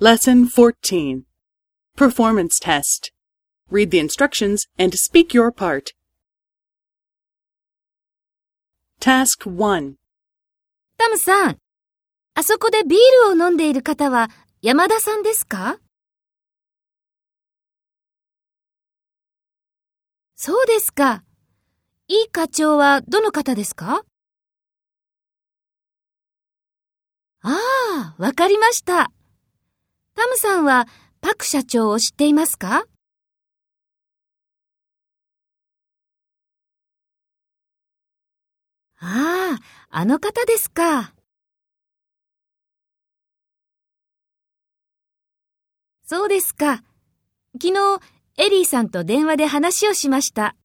Lesson 14 Performance Test. Read the instructions and speak your part. Task 1. タムさん、あそこでビールを飲んでいる方は山田さんですかそうですか。いい課長はどの方ですかああ、わかりました。タムさんはパク社長を知っていますか？ああ、あの方ですか。そうですか。昨日、エリーさんと電話で話をしました。